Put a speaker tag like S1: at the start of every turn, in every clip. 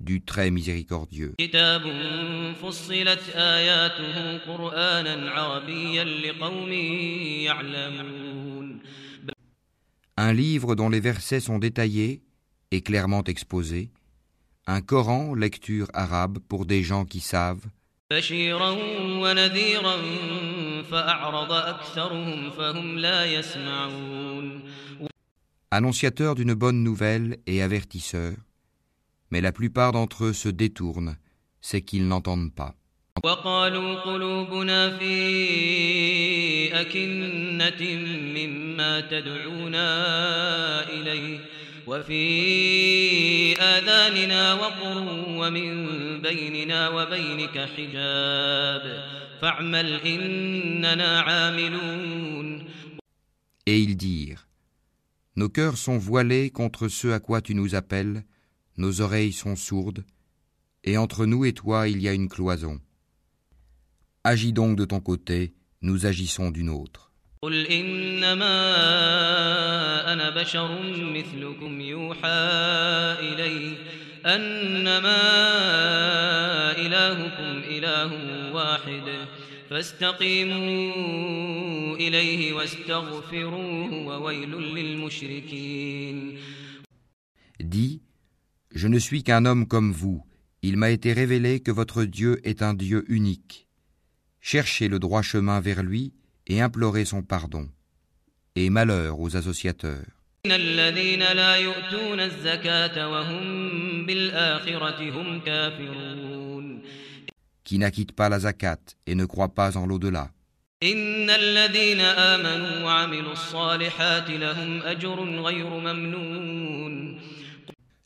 S1: du très miséricordieux. Un livre dont les versets sont détaillés et clairement exposés, un Coran, lecture arabe pour des gens qui savent. Annonciateur d'une bonne nouvelle et avertisseur, Mais la plupart d'entre eux se détournent, c'est qu'ils n'entendent pas.
S2: وقالوا قلوبنا في أكنة مما تدعونا إليه وفي آذاننا وقر ومن بيننا وبينك حجاب فاعمل إننا عاملون
S1: Et ils dirent Nos cœurs sont voilés contre ce à quoi tu nous appelles, nos oreilles sont sourdes, et entre nous et toi il y a une cloison. Agis donc de ton côté, nous agissons d'une autre.
S2: قل إنما أنا بشر مثلكم يوحى إلي أنما إلهكم إله واحد فاستقيموا إليه واستغفروه وويل للمشركين
S1: Dis Je ne suis qu'un homme comme vous. Il m'a été révélé que votre Dieu est un Dieu unique. Cherchez le droit chemin vers lui et implorez son pardon. Et malheur aux associateurs. Qui n'acquitte pas la zakat et ne croit pas en l'au-delà.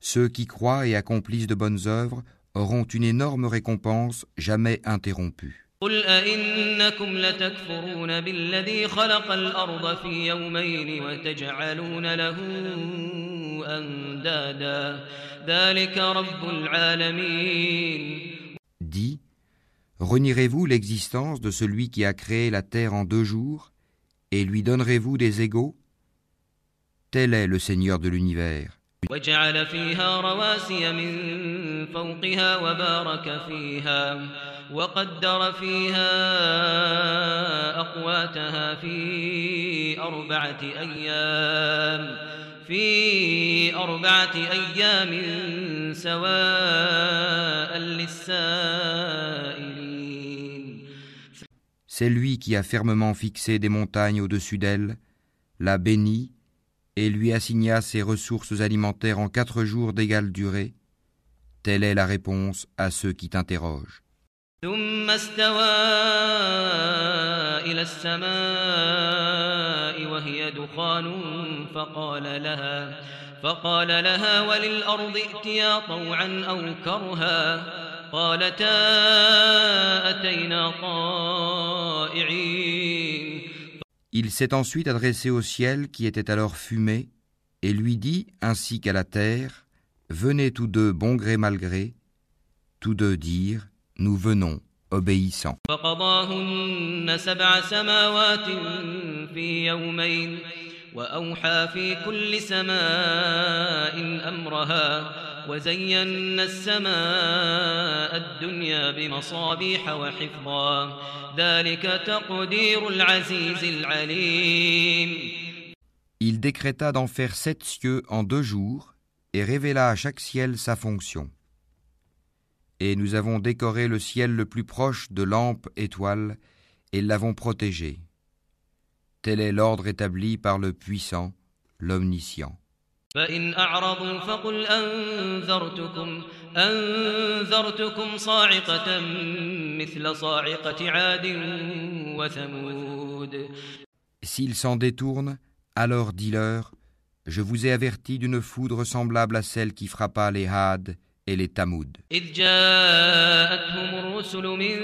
S1: Ceux qui croient et accomplissent de bonnes œuvres auront une énorme récompense jamais interrompue.
S2: قل أئنكم لتكفرون بالذي خلق الأرض في يومين وتجعلون له أندادا ذلك رب العالمين
S1: Dis, renierez-vous l'existence de celui qui a créé la terre en deux jours, et lui donnerez-vous des égaux Tel est le Seigneur de l'univers.
S2: وجعل فيها رواسي من فوقها وبارك فيها وقدر فيها أقواتها في أربعة أيام في أربعة أيام سواء للسائلين.
S1: C'est lui qui a fermement fixé des montagnes au-dessus d'elle, l'a bénie, et lui assigna ses ressources alimentaires en quatre jours d'égale durée. Telle est la réponse à ceux qui t'interrogent.
S2: ثم استوى إلى السماء وهي دخان فقال لها فقال لها وللأرض ائتيا طوعا أو كرها قالتا أتينا طائعين
S1: Il s'est ensuite adressé au ciel qui était alors fumé, et lui dit, ainsi qu'à la terre, Venez tous deux bon gré mal gré. Tous deux dirent, Nous venons, obéissants.
S2: فقضاهن سبع سماوات في يومين وأوحى في كل سماء أمرها وزينا السماء الدنيا بمصابيح وحفظا ذلك تقدير العزيز العليم
S1: Il décréta d'en faire sept cieux en deux jours, et révéla à chaque ciel sa fonction. Et nous avons décoré le ciel le plus proche de lampes étoiles, et l'avons protégé. Tel est l'ordre établi par le puissant, l'omniscient.
S2: فإن أعرضوا فقل أنذرتكم أنذرتكم صاعقة مثل صاعقة عاد وثمود
S1: S'ils s'en détournent, alors dis-leur, je vous ai averti d'une foudre semblable à celle qui frappa les Hades et les Tamoud.
S2: إذ جاءتهم الرسل من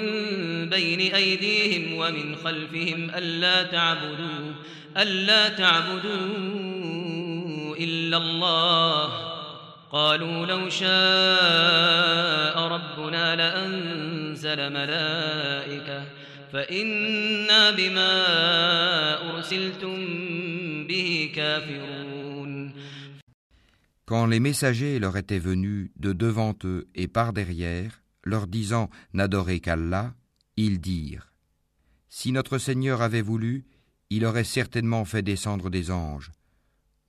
S2: بين أيديهم ومن خلفهم ألا تعبدوا ألا تعبدوا إلا الله قالوا لو شاء ربنا لأنزل ملائكة فإنا بما أرسلتم به كافرون
S1: Quand les messagers leur étaient venus de devant eux et par derrière, leur disant n'adorez qu'Allah, ils dirent Si notre Seigneur avait voulu, il aurait certainement fait descendre des anges.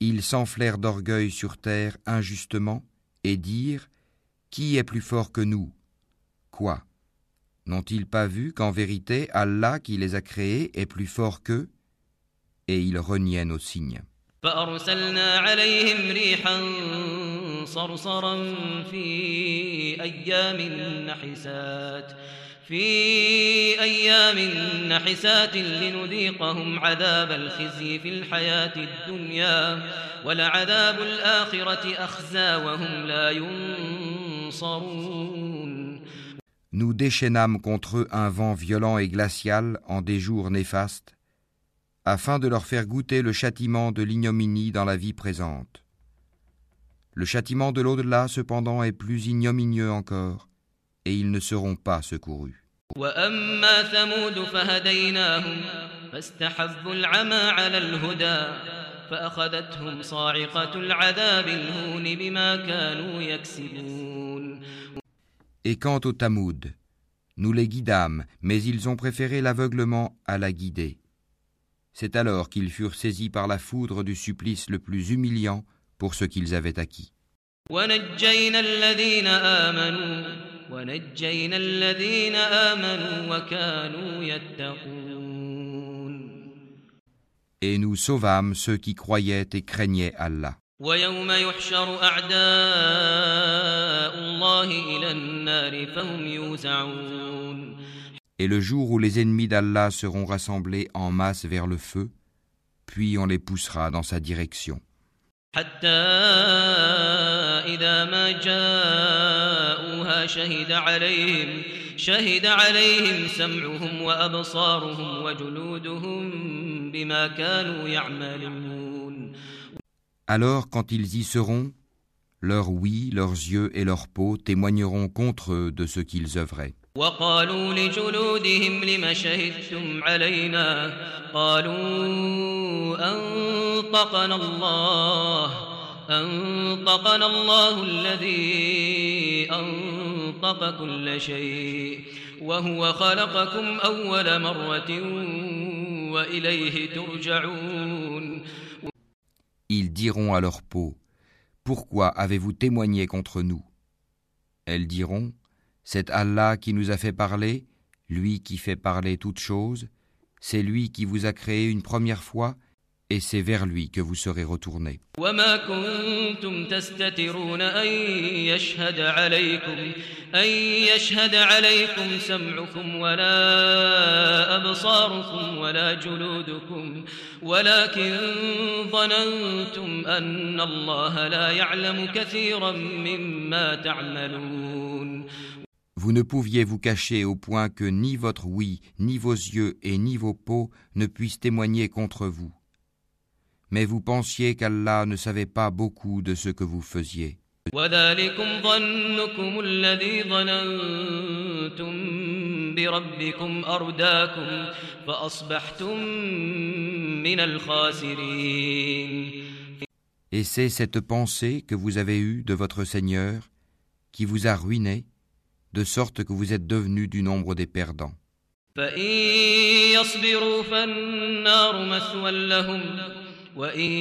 S1: ils s'enflèrent d'orgueil sur terre injustement et dirent Qui est plus fort que nous? Quoi? N'ont-ils pas vu qu'en vérité Allah qui les a créés est plus fort qu'eux? Et ils reniaient nos signes.
S2: فأرسلنا عليهم ريحا صرصرا في أيام نحسات في أيام نحسات لنذيقهم عذاب الخزي في الحياة الدنيا ولعذاب الآخرة أخزى وهم لا ينصرون
S1: Nous déchaînâmes contre eux un vent violent et glacial en des jours néfastes, afin de leur faire goûter le châtiment de l'ignominie dans la vie présente. Le châtiment de l'au-delà, cependant, est plus ignominieux encore, et ils ne seront pas secourus.
S2: وأما ثمود فهديناهم فاستحبوا العمى على الهدى فأخذتهم صاعقة العذاب الهون بما كانوا يكسبون
S1: Et quant aux Tamoud, nous les guidâmes, mais ils ont préféré l'aveuglement à la guider. C'est alors qu'ils furent saisis par la foudre du supplice le plus humiliant pour ce qu'ils avaient acquis.
S2: ونجينا الذين آمنوا ونجينا الذين آمنوا وكانوا يتقون
S1: Et nous sauvâmes ceux qui croyaient et craignaient Allah.
S2: ويوم يحشر أعداء الله إلى النار فهم يوزعون
S1: Et le jour où les ennemis d'Allah seront rassemblés en masse vers le feu, puis on les poussera dans sa direction.
S2: حتى إذا ما شهد عليهم شهد عليهم سمعهم وأبصارهم وجلودهم بما كانوا يعملون
S1: Alors quand ils y seront, leurs oui, leurs yeux et leur peau témoigneront contre eux de ce qu'ils œuvraient.
S2: وقالوا لجلودهم لم شهدتم علينا قالوا أنطقنا الله أنطقنا الله الذي أنطق كل شيء وهو خلقكم أول مرة وإليه ترجعون
S1: Ils diront à leur peau, Pourquoi avez-vous témoigné contre nous Elles diront, C'est Allah qui nous a fait parler, lui qui fait parler toutes choses, c'est lui qui vous a créé une première fois, et c'est vers lui que vous serez retournés.
S2: وما كنتم تستترون أن يشهد عليكم أن يشهد عليكم سمعكم ولا أبصاركم ولا جلودكم ولكن ظننتم أن الله لا يعلم كثيرا مما تعملون
S1: Vous ne pouviez vous cacher au point que ni votre oui, ni vos yeux et ni vos peaux ne puissent témoigner contre vous. Mais vous pensiez qu'Allah ne savait pas beaucoup de ce que vous faisiez.
S2: وذلكم ظنكم الذي ظننتم بربكم أرداكم فأصبحتم من الخاسرين
S1: Et c'est cette pensée que vous avez eue de votre Seigneur qui vous a ruiné, de sorte que vous êtes devenu du nombre des perdants.
S2: فإن يصبروا فالنار مثوى لهم وإن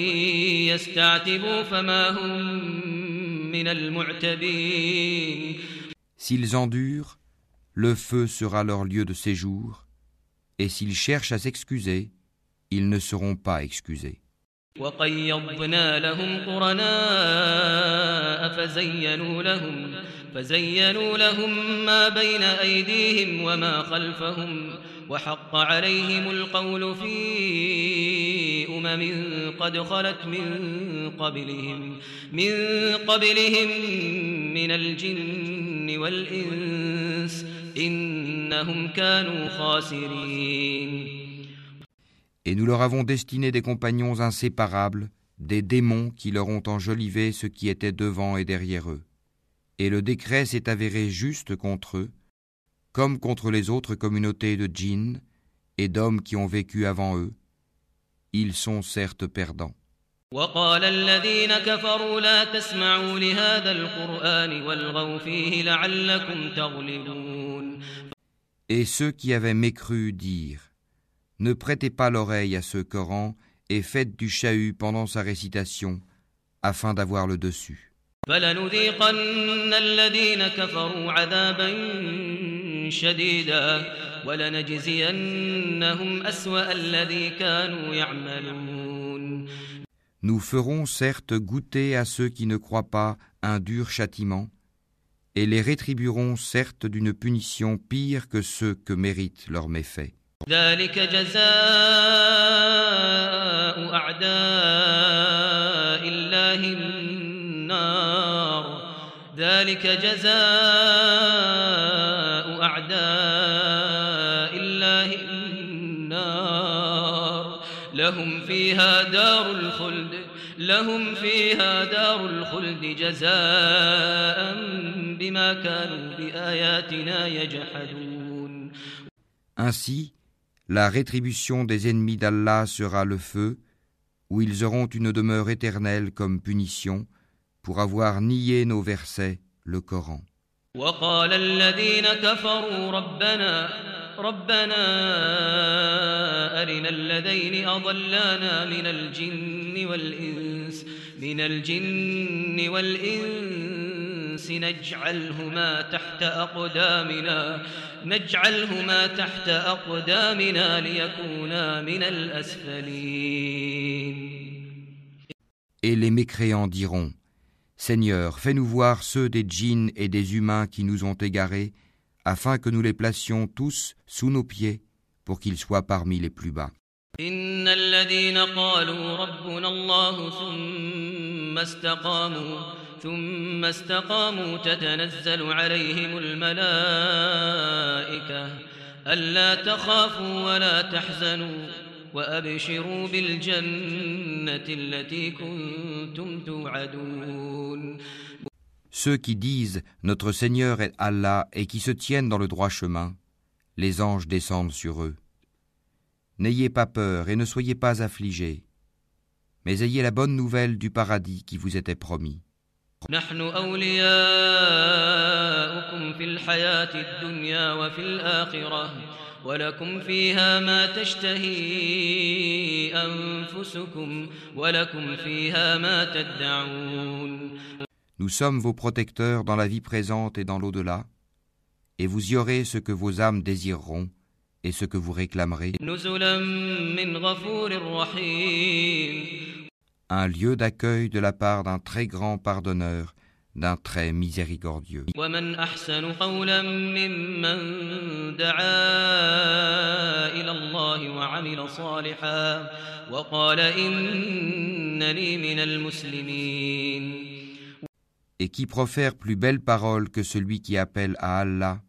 S2: يستعتبوا فما هم من المعتبين
S1: S'ils endurent, le feu sera leur lieu de séjour, et s'ils cherchent à s'excuser, ils ne seront pas excusés.
S2: وقيضنا لهم قرناء فزينوا لهم فزينوا لهم ما بين أيديهم وما خلفهم وحق عليهم القول في أمم قد خلت من قبلهم من قبلهم من الجن والإنس إنهم كانوا خاسرين
S1: Et nous leur avons destiné des compagnons inséparables, des démons qui leur ont enjolivé ce qui était devant et derrière eux. Et le décret s'est avéré juste contre eux, comme contre les autres communautés de djinns et d'hommes qui ont vécu avant eux, ils sont certes perdants. Et ceux qui avaient mécru dirent Ne prêtez pas l'oreille à ce Coran et faites du chahut pendant sa récitation afin d'avoir le dessus.
S2: شديدا ولنجزينهم أسوأ الذي كانوا يعملون
S1: Nous ferons certes goûter à ceux qui ne croient pas un dur châtiment, et les rétribuerons certes d'une punition pire que ceux que méritent leurs méfaits.
S2: ذلك جزاء أعداء الله النار ذلك جزاء لهم فيها دار الخلد لهم فيها دار الخلد جزاء بما كانوا بآياتنا يجحدون
S1: Ainsi, la rétribution des ennemis d'Allah sera le feu, où ils auront une demeure éternelle comme punition pour avoir nié nos versets, le Coran.
S2: وقال الذين كفروا ربنا ربنا أرنا الذين أضلانا من الجن والإنس من الجن والإنس نجعلهما تحت أقدامنا نجعلهما تحت أقدامنا ليكونا من الأسفلين.
S1: Et les mécréants diront Seigneur, fais-nous voir ceux des djinns et des humains qui nous ont égarés, afin que nous les placions tous sous nos pieds, pour qu'ils soient parmi les plus bas.
S2: إن الذين قالوا ربنا الله ثم استقاموا ثم استقاموا تتنزل عليهم الملائكة ألا تخافوا ولا تحزنوا وأبشروا بالجنة التي كنتم توعدون
S1: Ceux qui disent Notre Seigneur est Allah et qui se tiennent dans le droit chemin, les anges descendent sur eux. N'ayez pas peur et ne soyez pas affligés, mais ayez la bonne nouvelle du paradis qui vous était promis.
S2: نحن أولياؤكم في الحياة الدنيا وفي الآخرة ولكم فيها ما تشتهي أنفسكم ولكم فيها ما تدعون
S1: Nous sommes vos protecteurs dans la vie présente et dans l'au-delà, et vous y aurez ce que vos âmes désireront et ce que vous réclamerez. Un lieu d'accueil de la part d'un très grand pardonneur, d'un très miséricordieux et qui profère plus belle parole que celui qui appelle à Allah,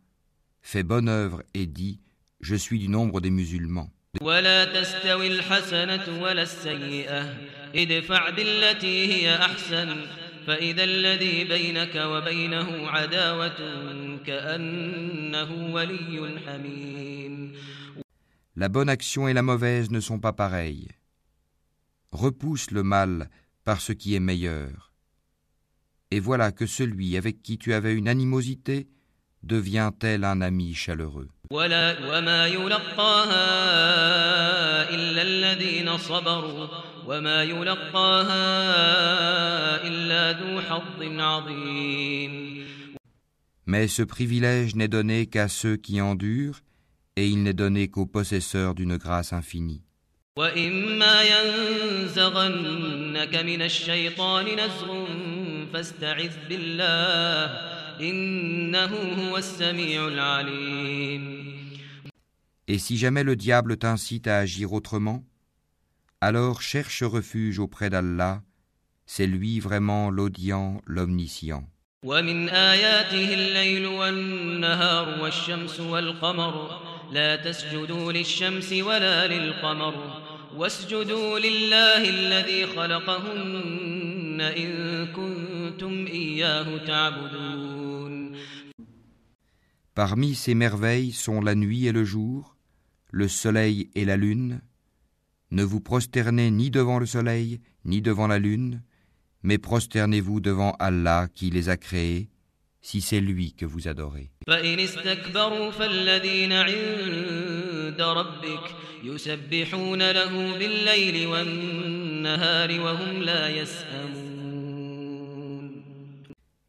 S1: fait bonne œuvre et dit Je suis du nombre des musulmans. La bonne action et la mauvaise ne sont pas pareilles. Repousse le mal par ce qui est meilleur Et voilà que celui avec qui tu avais une animosité devient tel un ami chaleureux.
S2: ولا وما يلقاها إلا الذين صبروا وما يلقاها إلا ذو حظ عظيم
S1: Mais ce privilège n'est donné qu'à ceux qui endurent, et il n'est donné qu'aux possesseurs d'une grâce infinie.
S2: وإما ينزغنك من الشيطان نزغ فاستعذ بالله إنه هو السميع العليم
S1: Et si jamais le diable t'incite à agir autrement, alors cherche refuge auprès d'Allah, c'est lui vraiment l'audient, l'omniscient.
S2: ومن آياته الليل والنهار والشمس والقمر لا تسجدوا للشمس ولا للقمر واسجدوا لله الذي خلقهن إن كنتم إياه تعبدون
S1: Parmi ces merveilles sont la nuit et le jour, le soleil et la lune. Ne vous prosternez ni devant le soleil, ni devant la lune, mais prosternez-vous devant Allah qui les a créés, si c'est lui que vous adorez.
S2: فإن استكبروا فالذين عند ربك يسبحون له بالليل والنهار وهم لا يسأمون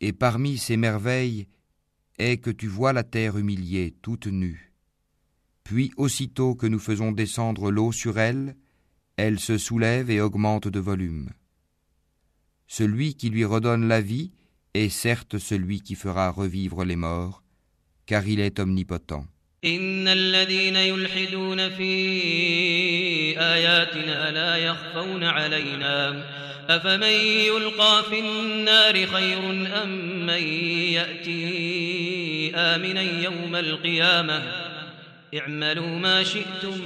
S1: Et parmi ces merveilles est que tu vois la terre humiliée, toute nue. Puis aussitôt que nous faisons descendre l'eau sur elle, elle se soulève et augmente de volume. Celui qui lui redonne la vie est certes celui qui fera revivre les morts, car il est omnipotent.
S2: إن الذين يلحدون في آياتنا لا يخفون علينا. أفمن يلقى في النار خير أم من يأتي آمنا يوم القيامة؟ اعملوا ما شئتم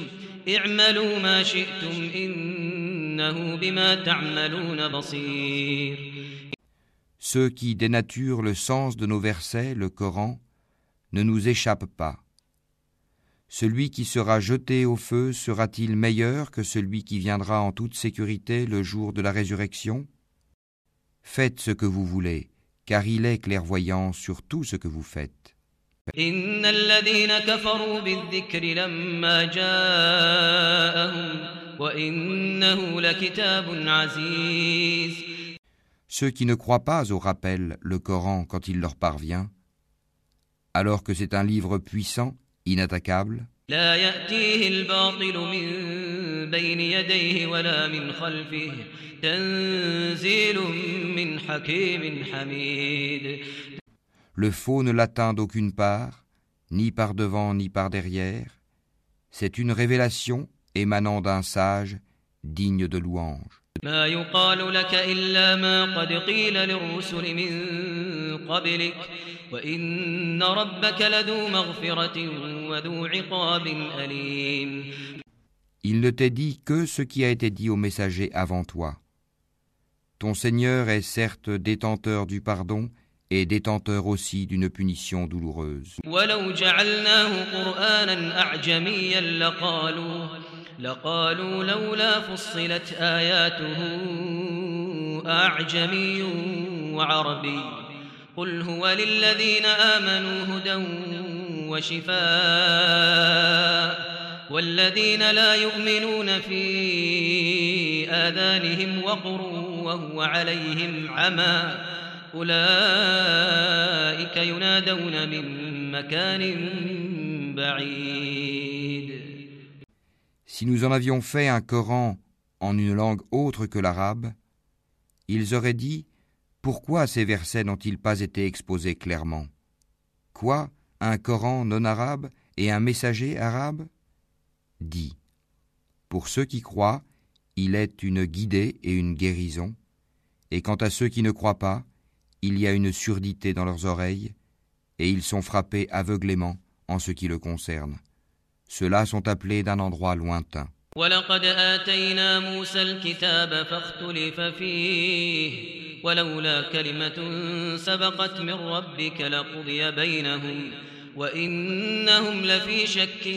S2: اعملوا ما شئتم إنه بما تعملون بصير.
S1: Ceux qui dénaturent le sens de nos versets, le Coran, ne nous échappent pas. Celui qui sera jeté au feu sera-t-il meilleur que celui qui viendra en toute sécurité le jour de la résurrection? Faites ce que vous voulez, car il est clairvoyant sur tout ce que vous faites. Ceux qui ne croient pas au rappel, le Coran, quand il leur parvient, alors que c'est un livre puissant, inattaquable,
S2: لا يأتيه الباطل من بين يديه ولا من خلفه تنزيل من حكيم حميد
S1: le faux ne l'atteint d'aucune part, ni par devant ni par derrière. C'est une révélation émanant d'un sage digne de louange.
S2: ما يقال لك إلا ما قد قيل للرسل من قبلك وإن ربك لذو مغفرة وذو عقاب أليم
S1: Il ne t'est dit que ce qui a été dit aux messagers avant toi. Ton Seigneur est certes détenteur du pardon et détenteur aussi d'une punition douloureuse.
S2: ولو جعلناه قرآنا أعجميا لقالوا لقالوا لولا فصلت آياته أعجمي وعربي قل هو للذين آمنوا هدى وشفاء والذين لا يؤمنون في آذانهم وقر وهو عليهم عمى أولئك ينادون من مكان بعيد.
S1: Si nous en avions fait un Coran en une langue autre que l'arabe, ils auraient dit Pourquoi ces versets n'ont-ils pas été exposés clairement? Quoi Un Coran non arabe et un messager arabe? Dit Pour ceux qui croient, il est une guidée et une guérison, et quant à ceux qui ne croient pas, il y a une surdité dans leurs oreilles, et ils sont frappés aveuglément en ce qui le concerne. Ceux-là sont appelés d'un endroit lointain.
S2: ولقد آتينا موسى الكتاب فاختلف فيه ولولا كلمة سبقت من ربك لقضي بينهم وإنهم لفي شك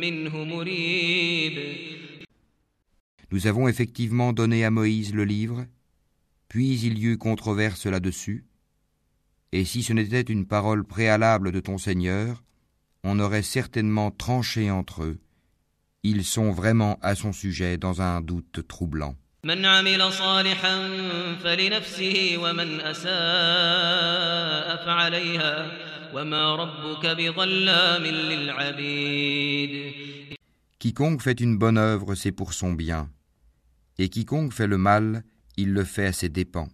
S2: منه مريب
S1: Nous avons effectivement donné à Moïse le livre, puis il y eut controverse là-dessus, et si ce n'était une parole préalable de ton Seigneur, on aurait certainement tranché entre eux. Ils sont vraiment à son sujet dans un doute troublant.
S2: من عمل صالحا فلنفسه ومن أساء فعليها وما ربك بظلام للعبيد
S1: Quiconque fait une bonne œuvre, c'est pour son bien, et quiconque fait le mal, il le fait à ses dépens.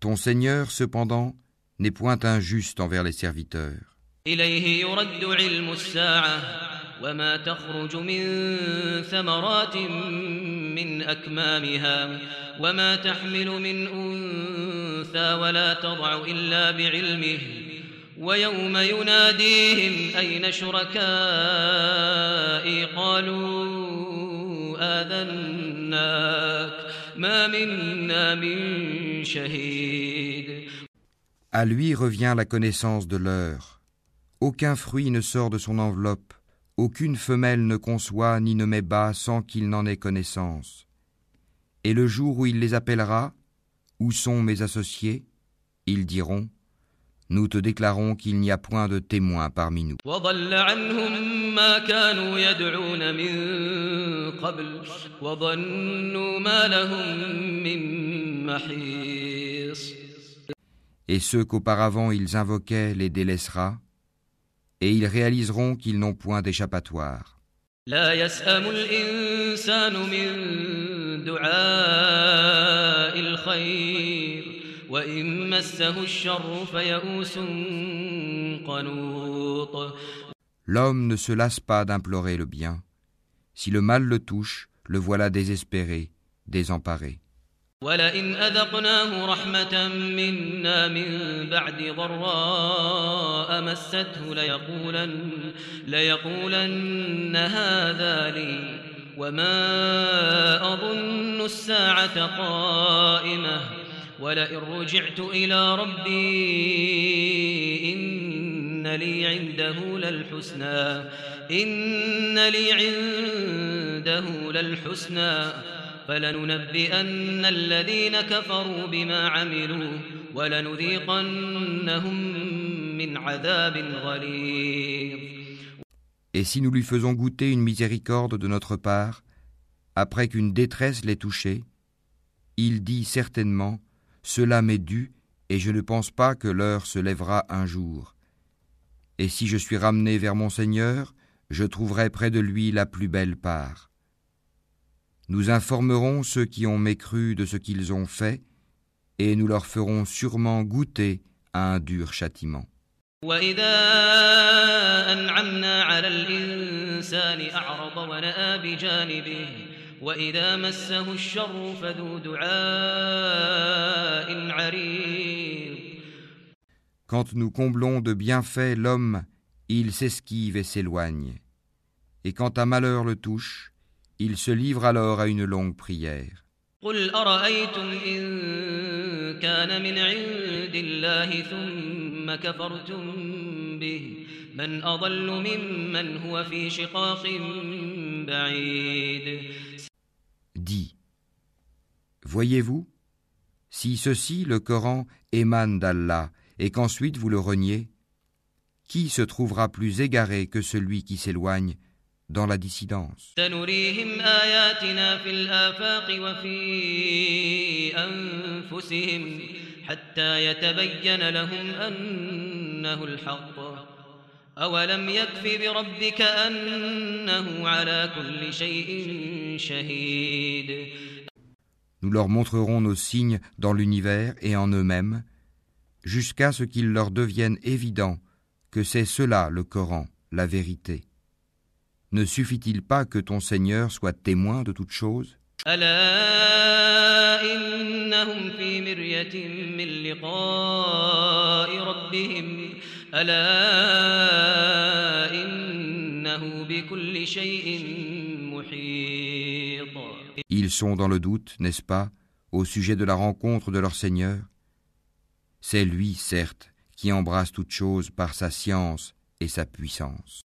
S1: Ton Seigneur, cependant, n'est point injuste envers les serviteurs.
S2: إليه يرد علم الساعة وما تخرج من ثمرات من أكمامها وما تحمل من أنثى ولا تضع إلا بعلمه ويوم يناديهم أين شركائي قالوا آذناك ما منا من شهيد
S1: À lui revient la connaissance de l'heure. Aucun fruit ne sort de son enveloppe, Aucune femelle ne conçoit ni ne met bas sans qu'il n'en ait connaissance. Et le jour où il les appellera, Où sont mes associés? Ils diront, Nous te déclarons qu'il n'y a point de témoin parmi nous. Et ceux qu'auparavant ils invoquaient les délaissera, et ils réaliseront qu'ils n'ont point d'échappatoire. L'homme ne se lasse pas d'implorer le bien. Si le mal le touche, le voilà désespéré, désemparé.
S2: ولئن أذقناه رحمة منا من بعد ضراء مسته ليقولن, ليقولن هذا لي وما أظن الساعة قائمة ولئن رجعت إلى ربي إن لي عنده للحسنى إن لي عنده للحسنى فلننبئن الذين كفروا بما عملوا ولنذيقنهم من عذاب غليظ
S1: Et si nous lui faisons goûter une miséricorde de notre part, après qu'une détresse l'ait touché, il dit certainement Cela m'est dû, et je ne pense pas que l'heure se lèvera un jour. Et si je suis ramené vers mon Seigneur, je trouverai près de lui la plus belle part. Nous informerons ceux qui ont mécru de ce qu'ils ont fait, et nous leur ferons sûrement goûter à un dur châtiment.
S2: وإذا أنعمنا على الإنسان أعرض ونأى بجانبه وإذا مسه الشر فذو دعاء عريض
S1: Quand nous comblons de bienfaits l'homme, il s'esquive et s'éloigne. Et quand un malheur le touche, il se livre alors à une longue prière.
S2: قل أرأيتم إن كان من عند الله ثم كفرتم به من أضل ممن هو في شقاق بعيد
S1: Dis, voyez-vous, si ceci, le Coran, émane d'Allah, et qu'ensuite vous le reniez, qui se trouvera plus égaré que celui qui s'éloigne dans la dissidence
S2: سنريهم آياتنا في الآفاق وفي أنفسهم حتى يتبين لهم أنه الحق أولم يكف بربك أنه على كل شيء شهيد
S1: Nous leur montrerons nos signes dans l'univers et en eux-mêmes, jusqu'à ce qu'il leur devienne évident que c'est cela le Coran, la vérité. Ne suffit-il pas que ton Seigneur soit témoin de toutes choses? Ils sont dans le doute, n'est-ce pas, au sujet de la rencontre de leur Seigneur? C'est lui, certes, qui embrasse toutes choses par sa science et sa puissance.